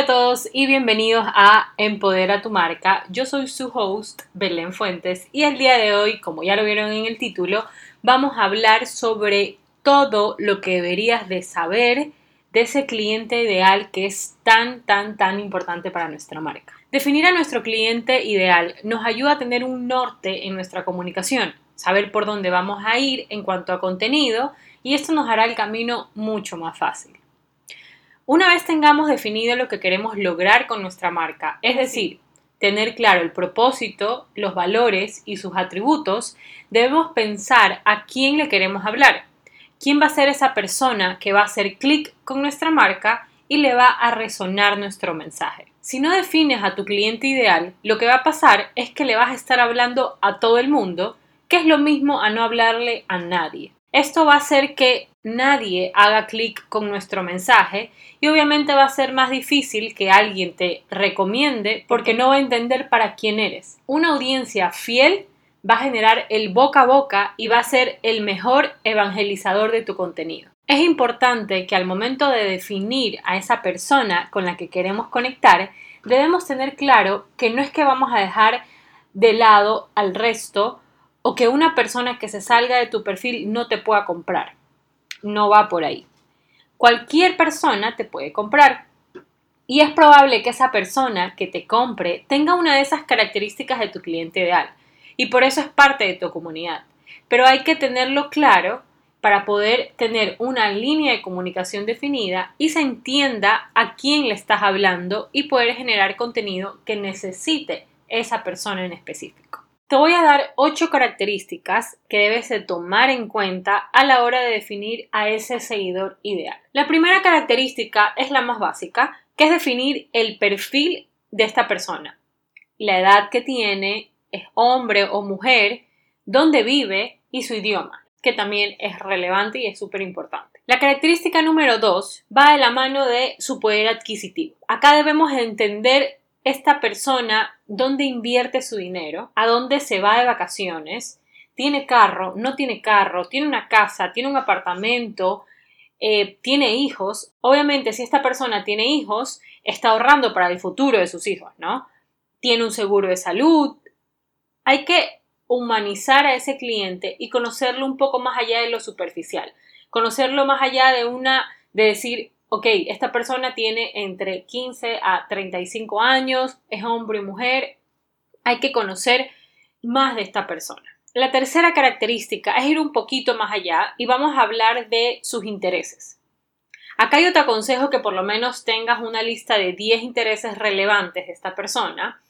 Hola a todos y bienvenidos a Empodera tu marca. Yo soy su host, Belén Fuentes, y el día de hoy, como ya lo vieron en el título, vamos a hablar sobre todo lo que deberías de saber de ese cliente ideal que es tan, tan, tan importante para nuestra marca. Definir a nuestro cliente ideal nos ayuda a tener un norte en nuestra comunicación, saber por dónde vamos a ir en cuanto a contenido y esto nos hará el camino mucho más fácil. Una vez tengamos definido lo que queremos lograr con nuestra marca, es decir, tener claro el propósito, los valores y sus atributos, debemos pensar a quién le queremos hablar, quién va a ser esa persona que va a hacer clic con nuestra marca y le va a resonar nuestro mensaje. Si no defines a tu cliente ideal, lo que va a pasar es que le vas a estar hablando a todo el mundo, que es lo mismo a no hablarle a nadie. Esto va a hacer que nadie haga clic con nuestro mensaje y obviamente va a ser más difícil que alguien te recomiende porque no va a entender para quién eres. Una audiencia fiel va a generar el boca a boca y va a ser el mejor evangelizador de tu contenido. Es importante que al momento de definir a esa persona con la que queremos conectar, debemos tener claro que no es que vamos a dejar de lado al resto o que una persona que se salga de tu perfil no te pueda comprar. No va por ahí. Cualquier persona te puede comprar. Y es probable que esa persona que te compre tenga una de esas características de tu cliente ideal. Y por eso es parte de tu comunidad. Pero hay que tenerlo claro para poder tener una línea de comunicación definida y se entienda a quién le estás hablando y poder generar contenido que necesite esa persona en específico. Te voy a dar ocho características que debes de tomar en cuenta a la hora de definir a ese seguidor ideal. La primera característica es la más básica, que es definir el perfil de esta persona. La edad que tiene, es hombre o mujer, dónde vive y su idioma, que también es relevante y es súper importante. La característica número dos va de la mano de su poder adquisitivo. Acá debemos entender esta persona dónde invierte su dinero, a dónde se va de vacaciones, tiene carro, no tiene carro, tiene una casa, tiene un apartamento, eh, tiene hijos. Obviamente, si esta persona tiene hijos, está ahorrando para el futuro de sus hijos, ¿no? Tiene un seguro de salud. Hay que humanizar a ese cliente y conocerlo un poco más allá de lo superficial. Conocerlo más allá de una, de decir, ok, esta persona tiene entre 15 a 35 años, es hombre y mujer, hay que conocer más de esta persona. La tercera característica es ir un poquito más allá y vamos a hablar de sus intereses. Acá yo te aconsejo que por lo menos tengas una lista de 10 intereses relevantes de esta persona,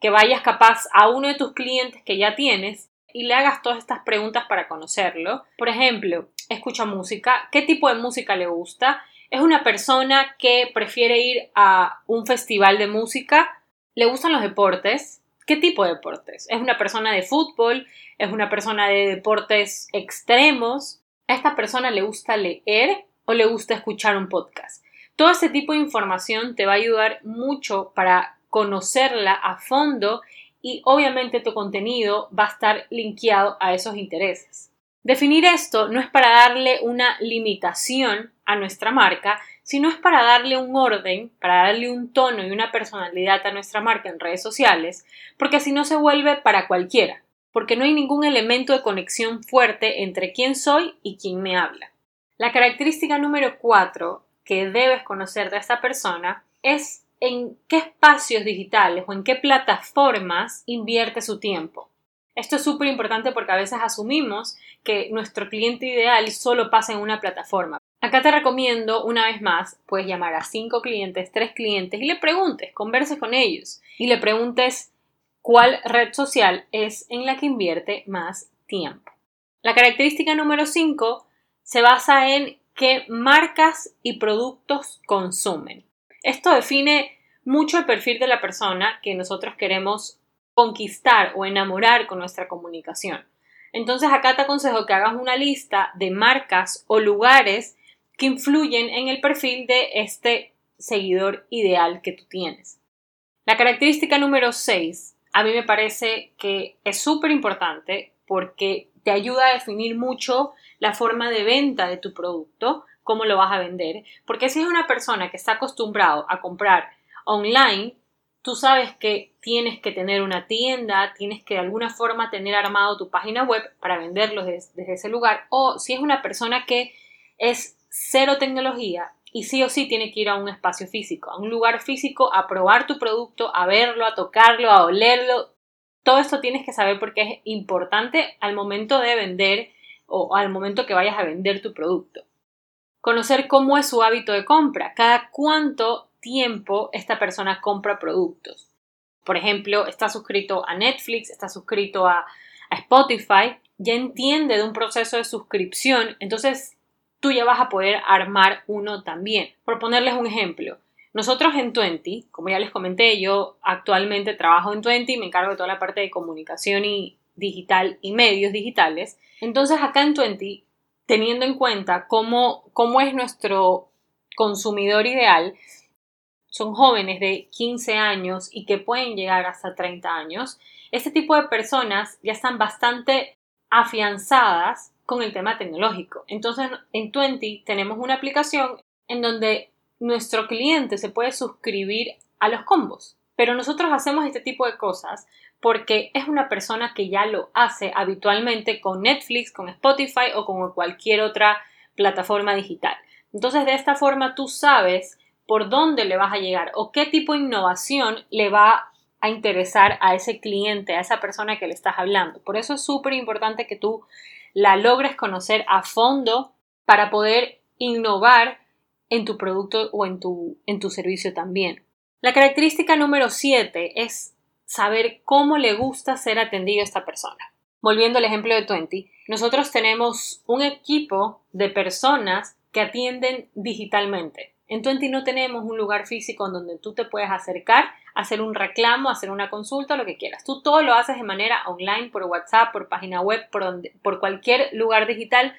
que vayas capaz a uno de tus clientes que ya tienes y le hagas todas estas preguntas para conocerlo. Por ejemplo, escucha música, qué tipo de música le gusta, es una persona que prefiere ir a un festival de música. ¿Le gustan los deportes? ¿Qué tipo de deportes? ¿Es una persona de fútbol? ¿Es una persona de deportes extremos? ¿A esta persona le gusta leer o le gusta escuchar un podcast? Todo ese tipo de información te va a ayudar mucho para conocerla a fondo y obviamente tu contenido va a estar linkeado a esos intereses. Definir esto no es para darle una limitación a nuestra marca, sino es para darle un orden, para darle un tono y una personalidad a nuestra marca en redes sociales, porque así no se vuelve para cualquiera, porque no hay ningún elemento de conexión fuerte entre quién soy y quién me habla. La característica número cuatro que debes conocer de esta persona es en qué espacios digitales o en qué plataformas invierte su tiempo. Esto es súper importante porque a veces asumimos que nuestro cliente ideal solo pasa en una plataforma. Acá te recomiendo, una vez más, puedes llamar a cinco clientes, tres clientes y le preguntes, converses con ellos y le preguntes cuál red social es en la que invierte más tiempo. La característica número 5 se basa en qué marcas y productos consumen. Esto define mucho el perfil de la persona que nosotros queremos conquistar o enamorar con nuestra comunicación. Entonces acá te aconsejo que hagas una lista de marcas o lugares que influyen en el perfil de este seguidor ideal que tú tienes. La característica número 6 a mí me parece que es súper importante porque te ayuda a definir mucho la forma de venta de tu producto, cómo lo vas a vender, porque si es una persona que está acostumbrado a comprar online, tú sabes que tienes que tener una tienda, tienes que de alguna forma tener armado tu página web para venderlos desde, ese lugar, o si es una persona que es cero tecnología y sí o sí tiene que ir a un espacio físico, a un lugar físico, a probar tu producto, a verlo, a tocarlo, a olerlo. Todo esto tienes que saber porque es importante al momento de vender o al momento que vayas a vender tu producto. Conocer cómo es su hábito de compra, cada cuánto tiempo esta persona compra productos. Por ejemplo, está suscrito a Netflix, está suscrito a, Spotify, ya entiende de un proceso de suscripción, entonces tú ya vas a poder armar uno también. Por ponerles un ejemplo, nosotros en Twenty, como ya les comenté, yo actualmente trabajo en Twenty y me encargo de toda la parte de comunicación y digital y medios digitales. Entonces acá en Twenty, teniendo en cuenta cómo, cómo es nuestro consumidor ideal, son jóvenes de 15 años y que pueden llegar hasta 30 años, este tipo de personas ya están bastante afianzadas con el tema tecnológico. Entonces, en Twenty tenemos una aplicación en donde nuestro cliente se puede suscribir a los combos. Pero nosotros hacemos este tipo de cosas porque es una persona que ya lo hace habitualmente con Netflix, con Spotify o con cualquier otra plataforma digital. Entonces, de esta forma tú sabes por dónde le vas a llegar o qué tipo de innovación le va a interesar a ese cliente, a esa persona que le estás hablando. Por eso es súper importante que tú la logres conocer a fondo para poder innovar en tu producto o en tu, en tu servicio también. La característica número 7 es saber cómo le gusta ser atendido a esta persona. Volviendo al ejemplo de Twenty, nosotros tenemos un equipo de personas que atienden digitalmente. En Twenty no tenemos un lugar físico en donde tú te puedes acercar, hacer un reclamo, hacer una consulta, lo que quieras. Tú todo lo haces de manera online, por WhatsApp, por página web, por, cualquier lugar digital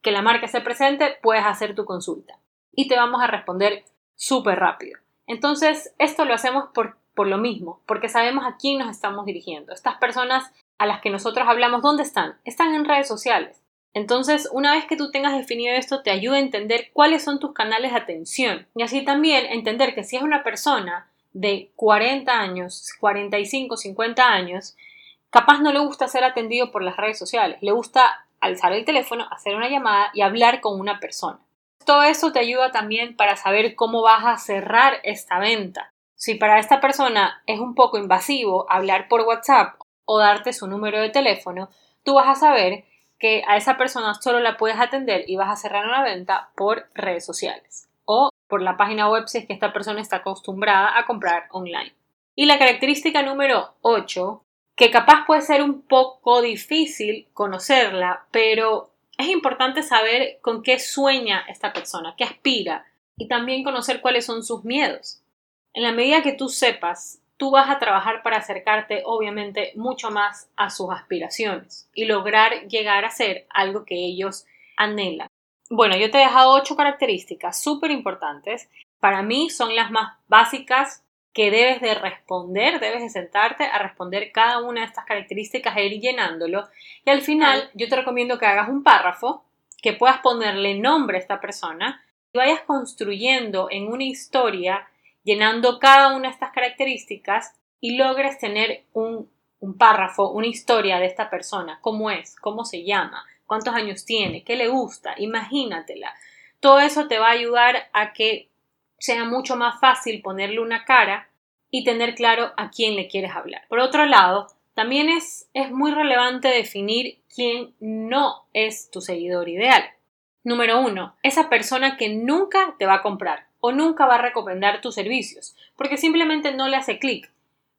que la marca esté presente, puedes hacer tu consulta. Y te vamos a responder súper rápido. Entonces, esto lo hacemos por, por lo mismo, porque sabemos a quién nos estamos dirigiendo. Estas personas a las que nosotros hablamos, ¿dónde están? Están en redes sociales. Entonces, una vez que tú tengas definido esto, te ayuda a entender cuáles son tus canales de atención y así también entender que si es una persona de 40 años, 45, 50 años, capaz no le gusta ser atendido por las redes sociales, le gusta alzar el teléfono, hacer una llamada y hablar con una persona. Todo eso te ayuda también para saber cómo vas a cerrar esta venta. Si para esta persona es un poco invasivo hablar por WhatsApp o darte su número de teléfono, tú vas a saber que a esa persona solo la puedes atender y vas a cerrar una venta por redes sociales o por la página web si es que esta persona está acostumbrada a comprar online. Y la característica número 8, que capaz puede ser un poco difícil conocerla, pero es importante saber con qué sueña esta persona, qué aspira y también conocer cuáles son sus miedos. En la medida que tú sepas tú vas a trabajar para acercarte obviamente mucho más a sus aspiraciones y lograr llegar a ser algo que ellos anhelan. Bueno, yo te he dejado ocho características súper importantes. Para mí son las más básicas que debes de responder, debes de sentarte a responder cada una de estas características e ir llenándolo. Y al final yo te recomiendo que hagas un párrafo, que puedas ponerle nombre a esta persona y vayas construyendo en una historia llenando cada una de estas características y logres tener un, párrafo, una historia de esta persona, cómo es, cómo se llama, cuántos años tiene, qué le gusta, imagínatela. Todo eso te va a ayudar a que sea mucho más fácil ponerle una cara y tener claro a quién le quieres hablar. Por otro lado, también es, es muy relevante definir quién no es tu seguidor ideal. Número uno, esa persona que nunca te va a comprar o nunca va a recomendar tus servicios, porque simplemente no le hace clic.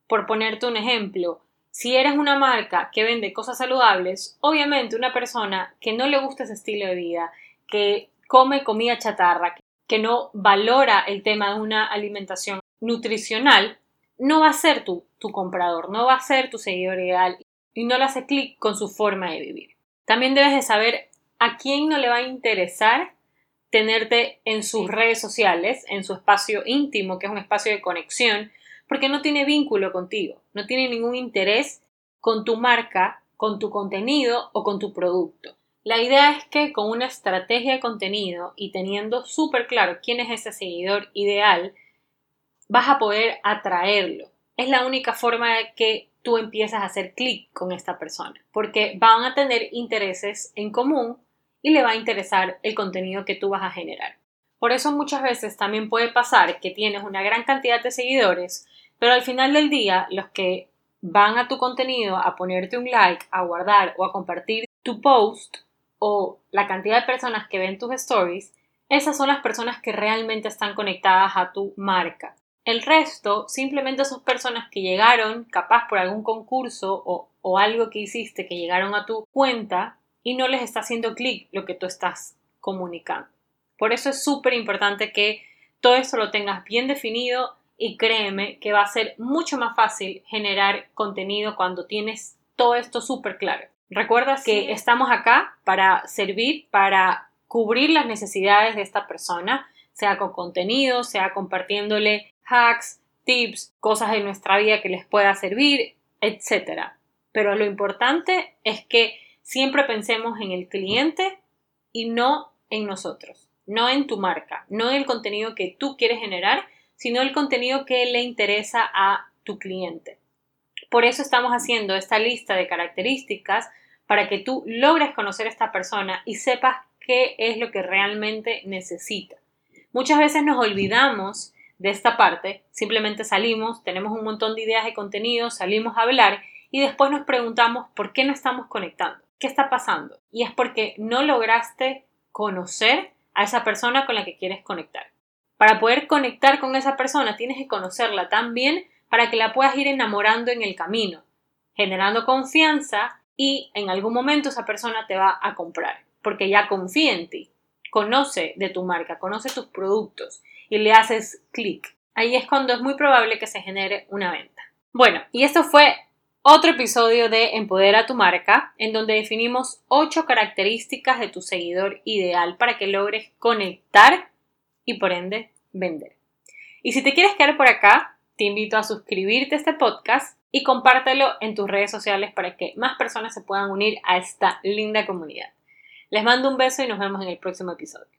Por ponerte un ejemplo, si eres una marca que vende cosas saludables, obviamente una persona que no le gusta ese estilo de vida, que come comida chatarra, que no valora el tema de una alimentación nutricional, no va a ser tu, tu comprador, no va a ser tu seguidor ideal y no le hace clic con su forma de vivir. También debes de saber a quién no le va a interesar tenerte en sus redes sociales, en su espacio íntimo, que es un espacio de conexión, porque no tiene vínculo contigo, no tiene ningún interés con tu marca, con tu contenido o con tu producto. La idea es que con una estrategia de contenido y teniendo súper claro quién es ese seguidor ideal, vas a poder atraerlo. Es la única forma de que tú empiezas a hacer clic con esta persona, porque van a tener intereses en común y le va a interesar el contenido que tú vas a generar. Por eso muchas veces también puede pasar que tienes una gran cantidad de seguidores, pero al final del día los que van a tu contenido a ponerte un like, a guardar o a compartir tu post o la cantidad de personas que ven tus stories, esas son las personas que realmente están conectadas a tu marca. El resto simplemente son personas que llegaron, capaz por algún concurso o, o algo que hiciste, que llegaron a tu cuenta y no les está haciendo clic lo que tú estás comunicando. Por eso es súper importante que todo eso lo tengas bien definido y créeme que va a ser mucho más fácil generar contenido cuando tienes todo esto súper claro. Recuerda que estamos acá para servir, para cubrir las necesidades de esta persona, sea con contenido, sea compartiéndole hacks, tips, cosas de nuestra vida que les pueda servir, etc. Pero lo importante es que siempre pensemos en el cliente y no en nosotros, no en tu marca, no en el contenido que tú quieres generar, sino el contenido que le interesa a tu cliente. Por eso estamos haciendo esta lista de características para que tú logres conocer a esta persona y sepas qué es lo que realmente necesita. Muchas veces nos olvidamos de esta parte, simplemente salimos, tenemos un montón de ideas de contenido, salimos a hablar y después nos preguntamos por qué no estamos conectando, qué está pasando. Y es porque no lograste conocer a esa persona con la que quieres conectar. Para poder conectar con esa persona tienes que conocerla tan bien para que la puedas ir enamorando en el camino, generando confianza y en algún momento esa persona te va a comprar, porque ya confía en ti, conoce de tu marca, conoce tus productos y le haces clic. Ahí es cuando es muy probable que se genere una venta. Bueno, y esto fue otro episodio de Empodera tu marca, en donde definimos 8 características de tu seguidor ideal para que logres conectar y por ende vender. Y si te quieres quedar por acá, te invito a suscribirte a este podcast y compártelo en tus redes sociales para que más personas se puedan unir a esta linda comunidad. Les mando un beso y nos vemos en el próximo episodio.